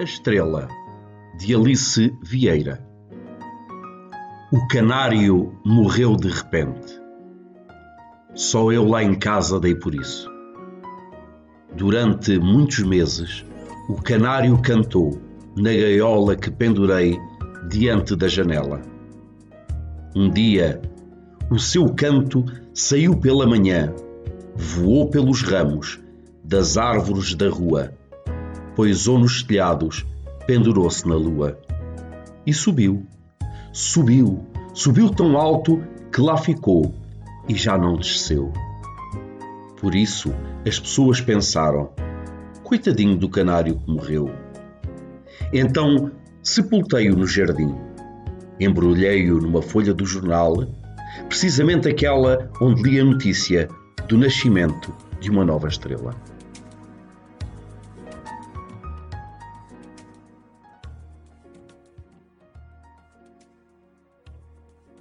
A Estrela, de Alice Vieira. O canário morreu de repente. Só eu lá em casa dei por isso. Durante muitos meses, o canário cantou na gaiola que pendurei diante da janela. Um dia, o seu canto saiu pela manhã, voou pelos ramos das árvores da rua poisou nos telhados, pendurou-se na lua. E subiu, subiu, subiu tão alto que lá ficou e já não desceu. Por isso as pessoas pensaram: coitadinho do canário que morreu. Então sepultei-o no jardim, embrulhei-o numa folha do jornal, precisamente aquela onde li a notícia do nascimento de uma nova estrela.